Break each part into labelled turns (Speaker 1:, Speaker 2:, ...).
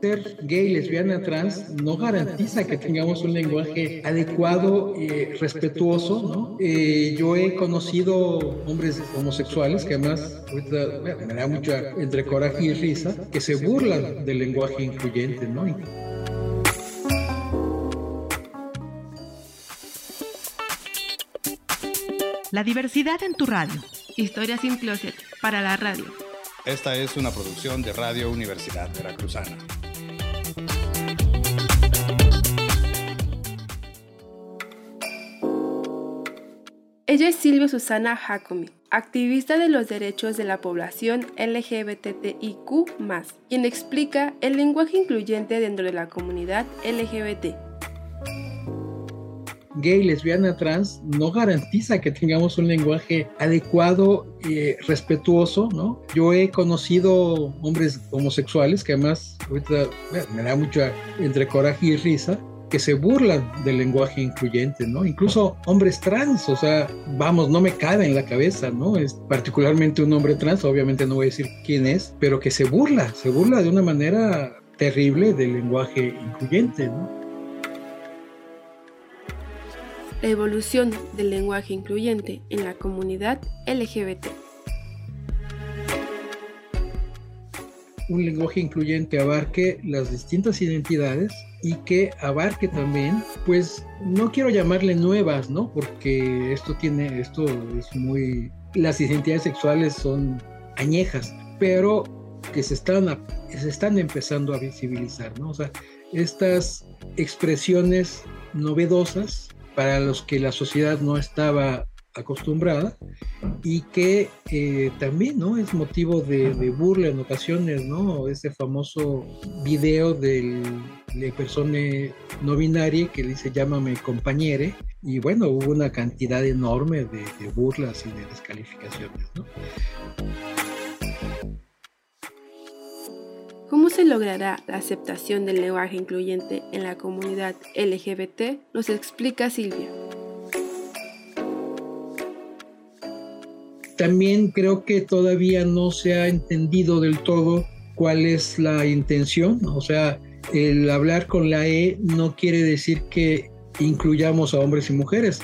Speaker 1: ser gay, lesbiana, trans no garantiza que tengamos un lenguaje adecuado, eh, respetuoso, ¿no? Eh, yo he conocido hombres homosexuales que además, me da mucha entre coraje y risa, que se burlan del lenguaje incluyente, ¿no?
Speaker 2: La diversidad en tu radio. Historias sin closet para la radio.
Speaker 3: Esta es una producción de Radio Universidad Veracruzana.
Speaker 4: Ella es Silvia Susana Jacomi, activista de los derechos de la población LGBTIQ, quien explica el lenguaje incluyente dentro de la comunidad LGBT.
Speaker 1: Gay, lesbiana, trans no garantiza que tengamos un lenguaje adecuado, eh, respetuoso, ¿no? Yo he conocido hombres homosexuales que además me da mucha entre coraje y risa, que se burlan del lenguaje incluyente, ¿no? Incluso hombres trans, o sea, vamos, no me cabe en la cabeza, ¿no? Es particularmente un hombre trans, obviamente no voy a decir quién es, pero que se burla, se burla de una manera terrible del lenguaje incluyente, ¿no?
Speaker 4: La evolución del lenguaje incluyente en la comunidad LGBT.
Speaker 1: un lenguaje incluyente abarque las distintas identidades y que abarque también, pues no quiero llamarle nuevas, ¿no? Porque esto tiene, esto es muy, las identidades sexuales son añejas, pero que se están, se están empezando a visibilizar, ¿no? O sea, estas expresiones novedosas para los que la sociedad no estaba acostumbrada y que eh, también no es motivo de, burla en ocasiones no ese famoso video del de persona no binaria que dice llámame compañere y bueno hubo una cantidad enorme de, de burlas y de descalificaciones ¿no?
Speaker 4: ¿Cómo se logrará la aceptación del lenguaje incluyente en la comunidad LGBT? Nos explica Silvia.
Speaker 1: también creo que todavía no se ha entendido del todo cuál es la intención. O sea, el hablar con la E no quiere decir que incluyamos a hombres y mujeres,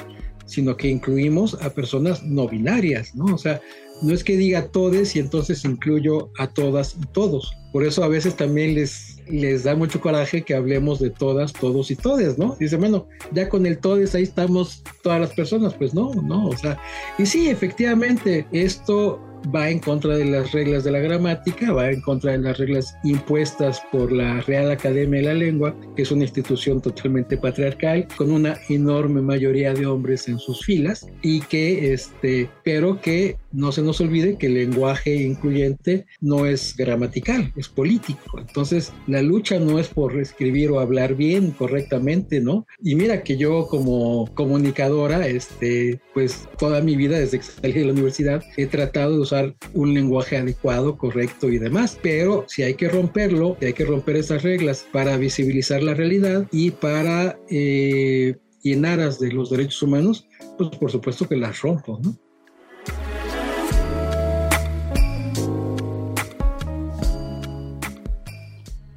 Speaker 1: sino que incluimos a personas no binarias, ¿no? O sea, no es que diga todes y entonces incluyo a todas y todos. Por eso a veces también les, les da mucho coraje que hablemos de todas, todos y todes, ¿no? Dice, bueno, ya con el todes ahí estamos todas las personas, pues no, no, o sea, y sí, efectivamente, esto va en contra de las reglas de la gramática, va en contra de las reglas impuestas por la Real Academia de la Lengua, que es una institución totalmente patriarcal, con una enorme mayoría de hombres en sus filas, y que, este, pero que no se nos olvide que el lenguaje incluyente no es gramatical, es político. Entonces, la lucha no es por escribir o hablar bien, correctamente, ¿no? Y mira que yo como comunicadora, este, pues toda mi vida desde que salí de la universidad he tratado de usar un lenguaje adecuado, correcto y demás, pero si hay que romperlo, si hay que romper esas reglas para visibilizar la realidad y para eh, y en aras de los derechos humanos, pues por supuesto que las rompo, ¿no?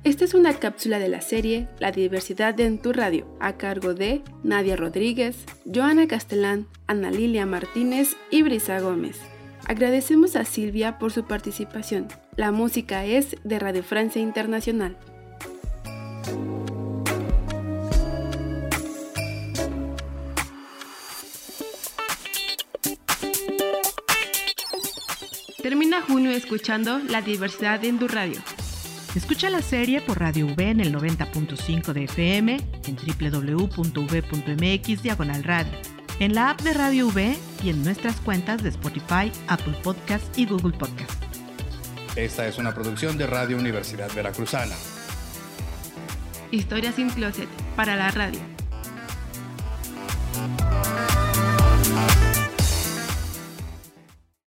Speaker 4: Esta es una cápsula de la serie La diversidad en tu radio, a cargo de Nadia Rodríguez, Joana Castellán, Ana Lilia Martínez y Brisa Gómez. Agradecemos a Silvia por su participación. La música es de Radio Francia Internacional. Termina junio escuchando La diversidad en tu radio.
Speaker 2: Escucha la serie por Radio V en el 90.5 de FM, en www.v.mx diagonal radio, en la app de Radio V y en nuestras cuentas de Spotify, Apple Podcast y Google Podcast.
Speaker 3: Esta es una producción de Radio Universidad Veracruzana.
Speaker 4: Historias sin closet para la radio.